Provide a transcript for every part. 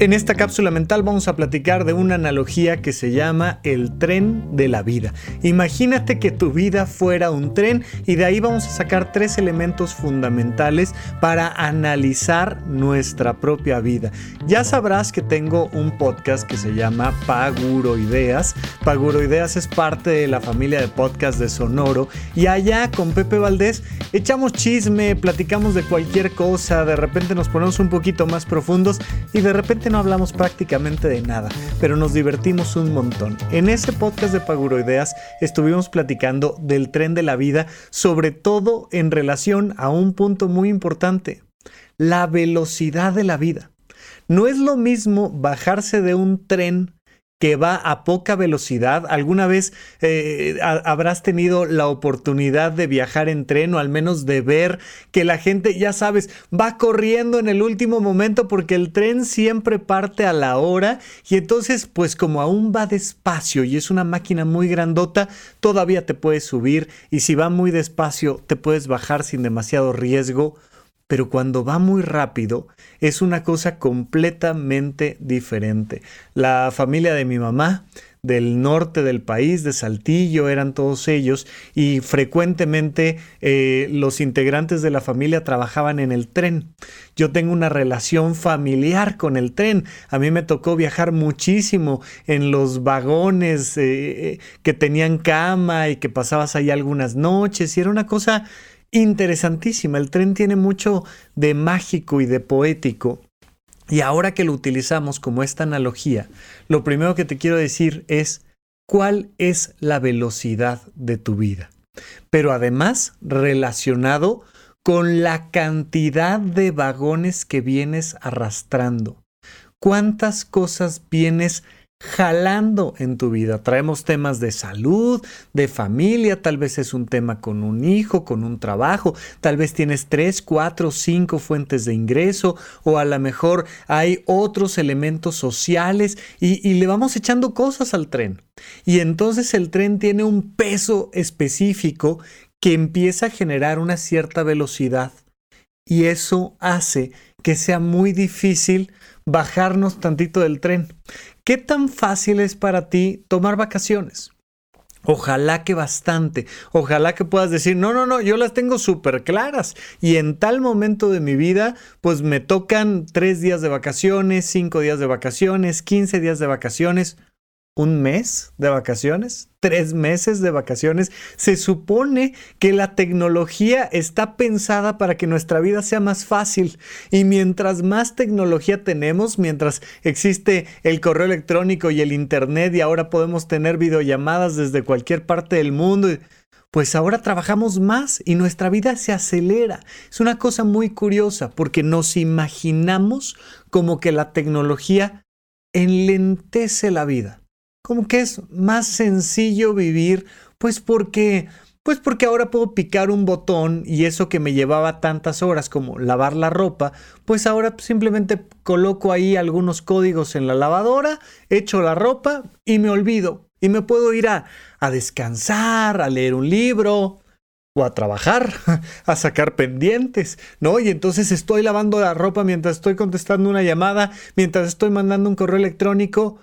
En esta cápsula mental vamos a platicar de una analogía que se llama el tren de la vida. Imagínate que tu vida fuera un tren y de ahí vamos a sacar tres elementos fundamentales para analizar nuestra propia vida. Ya sabrás que tengo un podcast que se llama Paguroideas. Paguroideas es parte de la familia de podcast de Sonoro y allá con Pepe Valdés echamos chisme, platicamos de cualquier cosa, de repente nos ponemos un poquito más profundos y de repente no hablamos prácticamente de nada, pero nos divertimos un montón. En ese podcast de Paguroideas estuvimos platicando del tren de la vida, sobre todo en relación a un punto muy importante, la velocidad de la vida. No es lo mismo bajarse de un tren que va a poca velocidad. ¿Alguna vez eh, habrás tenido la oportunidad de viajar en tren o al menos de ver que la gente, ya sabes, va corriendo en el último momento porque el tren siempre parte a la hora y entonces pues como aún va despacio y es una máquina muy grandota, todavía te puedes subir y si va muy despacio te puedes bajar sin demasiado riesgo pero cuando va muy rápido es una cosa completamente diferente. La familia de mi mamá del norte del país, de Saltillo, eran todos ellos, y frecuentemente eh, los integrantes de la familia trabajaban en el tren. Yo tengo una relación familiar con el tren. A mí me tocó viajar muchísimo en los vagones eh, eh, que tenían cama y que pasabas ahí algunas noches, y era una cosa interesantísima. El tren tiene mucho de mágico y de poético. Y ahora que lo utilizamos como esta analogía, lo primero que te quiero decir es cuál es la velocidad de tu vida. Pero además relacionado con la cantidad de vagones que vienes arrastrando. ¿Cuántas cosas vienes jalando en tu vida. Traemos temas de salud, de familia, tal vez es un tema con un hijo, con un trabajo, tal vez tienes tres, cuatro, cinco fuentes de ingreso o a lo mejor hay otros elementos sociales y, y le vamos echando cosas al tren. Y entonces el tren tiene un peso específico que empieza a generar una cierta velocidad y eso hace que sea muy difícil bajarnos tantito del tren. ¿Qué tan fácil es para ti tomar vacaciones? Ojalá que bastante. Ojalá que puedas decir, no, no, no, yo las tengo súper claras. Y en tal momento de mi vida, pues me tocan tres días de vacaciones, cinco días de vacaciones, quince días de vacaciones un mes de vacaciones, tres meses de vacaciones. Se supone que la tecnología está pensada para que nuestra vida sea más fácil. Y mientras más tecnología tenemos, mientras existe el correo electrónico y el Internet y ahora podemos tener videollamadas desde cualquier parte del mundo, pues ahora trabajamos más y nuestra vida se acelera. Es una cosa muy curiosa porque nos imaginamos como que la tecnología enlentece la vida como que es más sencillo vivir, pues porque pues porque ahora puedo picar un botón y eso que me llevaba tantas horas como lavar la ropa, pues ahora simplemente coloco ahí algunos códigos en la lavadora, echo la ropa y me olvido. Y me puedo ir a, a descansar, a leer un libro o a trabajar, a sacar pendientes, ¿no? Y entonces estoy lavando la ropa mientras estoy contestando una llamada, mientras estoy mandando un correo electrónico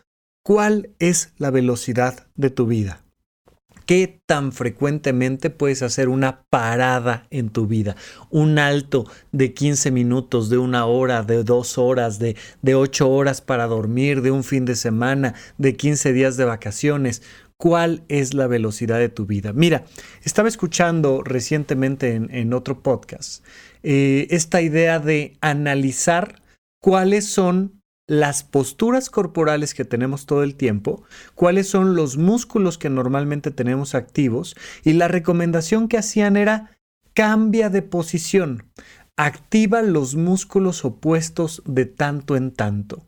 ¿Cuál es la velocidad de tu vida? ¿Qué tan frecuentemente puedes hacer una parada en tu vida? Un alto de 15 minutos, de una hora, de dos horas, de, de 8 horas para dormir, de un fin de semana, de 15 días de vacaciones. ¿Cuál es la velocidad de tu vida? Mira, estaba escuchando recientemente en, otro podcast eh, esta idea de analizar cuáles son las posturas corporales que tenemos todo el tiempo, cuáles son los músculos que normalmente tenemos activos y la recomendación que hacían era cambia de posición, activa los músculos opuestos de tanto en tanto.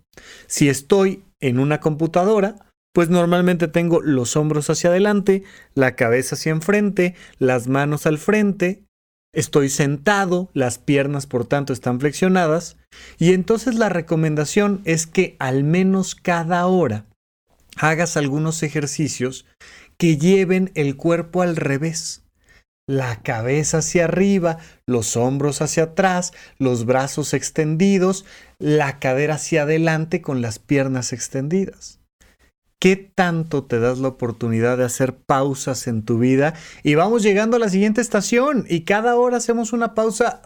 Si estoy en una computadora, pues normalmente tengo los hombros hacia adelante, la cabeza hacia enfrente, las manos al frente Estoy sentado, las piernas por tanto están flexionadas y entonces la recomendación es que al menos cada hora hagas algunos ejercicios que lleven el cuerpo al revés. la cabeza hacia arriba, los hombros hacia atrás, los brazos extendidos, la cadera hacia adelante con las piernas extendidas. ¿Qué tanto te das la oportunidad de hacer pausas en tu vida? Y vamos llegando a la siguiente estación y cada hora hacemos una pausa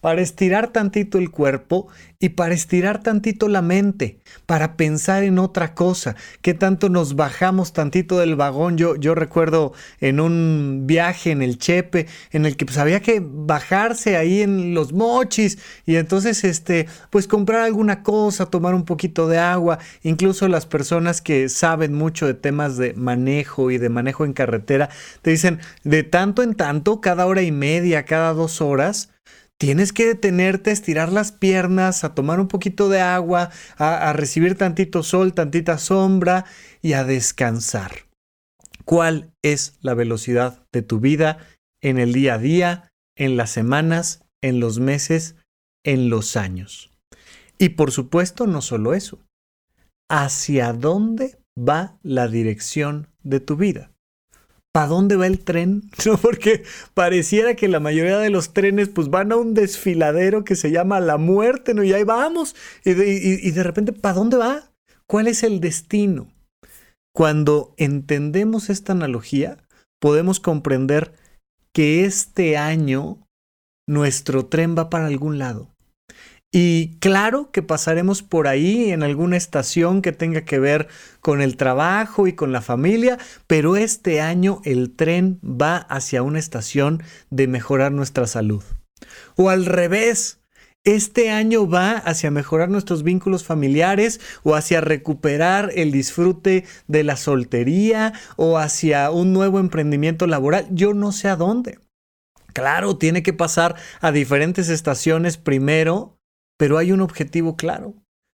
para estirar tantito el cuerpo y para estirar tantito la mente, para pensar en otra cosa. ¿Qué tanto nos bajamos tantito del vagón? Yo, yo recuerdo en un viaje en el Chepe en el que pues había que bajarse ahí en los mochis y entonces este pues comprar alguna cosa, tomar un poquito de agua, incluso las personas que saben mucho de temas de manejo y de manejo en carretera te dicen de tanto en tanto, cada hora y media, cada dos horas, tienes que detenerte, estirar las piernas, a tomar un poquito de agua, a, recibir tantito sol, tantita sombra y a descansar. ¿Cuál es la velocidad de tu vida en el día a día, en las semanas, en los meses, en los años? Y por supuesto, no solo eso. ¿Hacia dónde va la dirección de tu vida? ¿Para dónde va el tren? No, porque pareciera que la mayoría de los trenes pues van a un desfiladero que se llama la muerte, ¿no? Y ahí vamos. Y de, y de repente, ¿para dónde va? ¿Cuál es el destino? Cuando entendemos esta analogía, podemos comprender que este año nuestro tren va para algún lado. Y claro que pasaremos por ahí en alguna estación que tenga que ver con el trabajo y con la familia, pero este año el tren va hacia una estación de mejorar nuestra salud. O al revés, este año va hacia mejorar nuestros vínculos familiares o hacia recuperar el disfrute de la soltería o hacia un nuevo emprendimiento laboral. Yo no sé a dónde. Claro, tiene que pasar a diferentes estaciones primero pero hay un objetivo claro.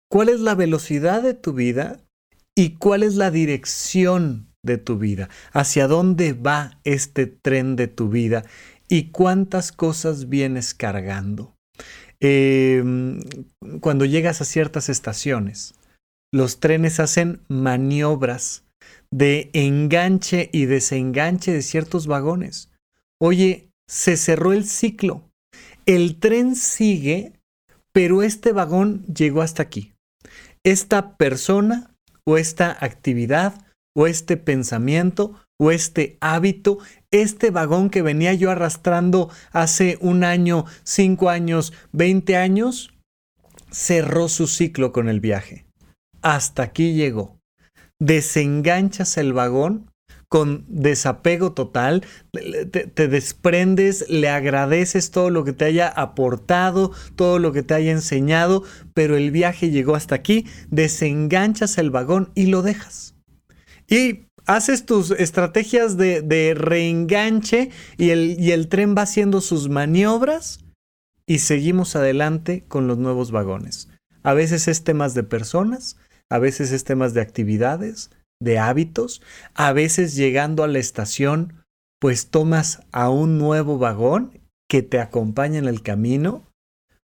¿Cuál es la velocidad de tu vida y cuál es la dirección de tu vida? ¿Hacia dónde va este tren de tu vida y cuántas cosas vienes cargando? Em, cuando llegas a ciertas estaciones, los trenes hacen maniobras de enganche y desenganche de ciertos vagones. Oye, se cerró el ciclo. El tren sigue pero este vagón llegó hasta aquí. Esta persona o esta actividad o este pensamiento o este hábito, este vagón que venía yo arrastrando hace un año, cinco años, veinte años, cerró su ciclo con el viaje. Hasta aquí llegó. Desenganchas el vagón con desapego total, te, desprendes, le agradeces todo lo que te haya aportado, todo lo que te haya enseñado, pero el viaje llegó hasta aquí, desenganchas el vagón y lo dejas. Y haces tus estrategias de, reenganche y el, y el tren va haciendo sus maniobras y seguimos adelante con los nuevos vagones. A veces es temas de personas, a veces es temas de actividades, de hábitos, a veces llegando a la estación, pues tomas a un nuevo vagón que te acompaña en el camino,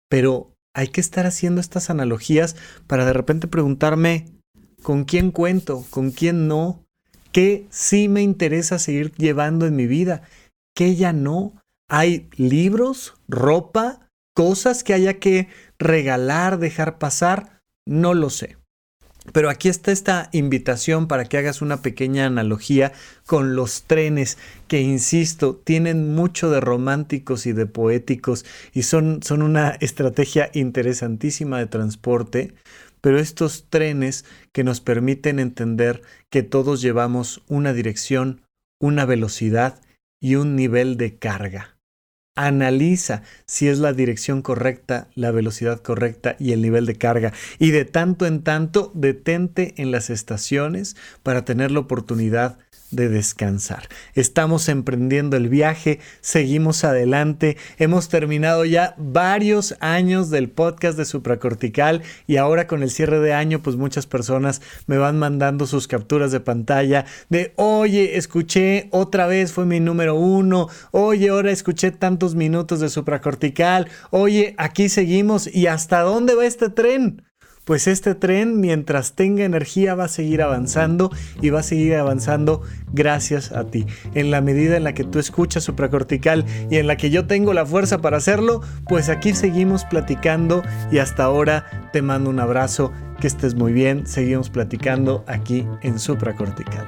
pero hay que estar haciendo estas analogías para de repente preguntarme, ¿con quién cuento? ¿Con quién no? ¿Qué sí me interesa seguir llevando en mi vida? ¿Qué ya no? ¿Hay libros, ropa, cosas que haya que regalar, dejar pasar? No lo sé. Pero aquí está esta invitación para que hagas una pequeña analogía con los trenes, que insisto, tienen mucho de románticos y de poéticos y son, son una estrategia interesantísima de transporte, pero estos trenes que nos permiten entender que todos llevamos una dirección, una velocidad y un nivel de carga analiza si es la dirección correcta, la velocidad correcta y el nivel de carga. Y de tanto en tanto, detente en las estaciones para tener la oportunidad de descansar. Estamos emprendiendo el viaje, seguimos adelante, hemos terminado ya varios años del podcast de supracortical y ahora con el cierre de año pues muchas personas me van mandando sus capturas de pantalla de oye, escuché otra vez, fue mi número uno, oye, ahora escuché tantos minutos de supracortical, oye, aquí seguimos. Y hasta dónde va este tren pues este tren mientras tenga energía va a seguir avanzando y va a seguir avanzando gracias a ti. En la medida en la que tú escuchas supracortical y en la que yo tengo la fuerza para hacerlo, pues aquí seguimos platicando y hasta ahora te mando un abrazo, que estés muy bien, seguimos platicando aquí en supracortical.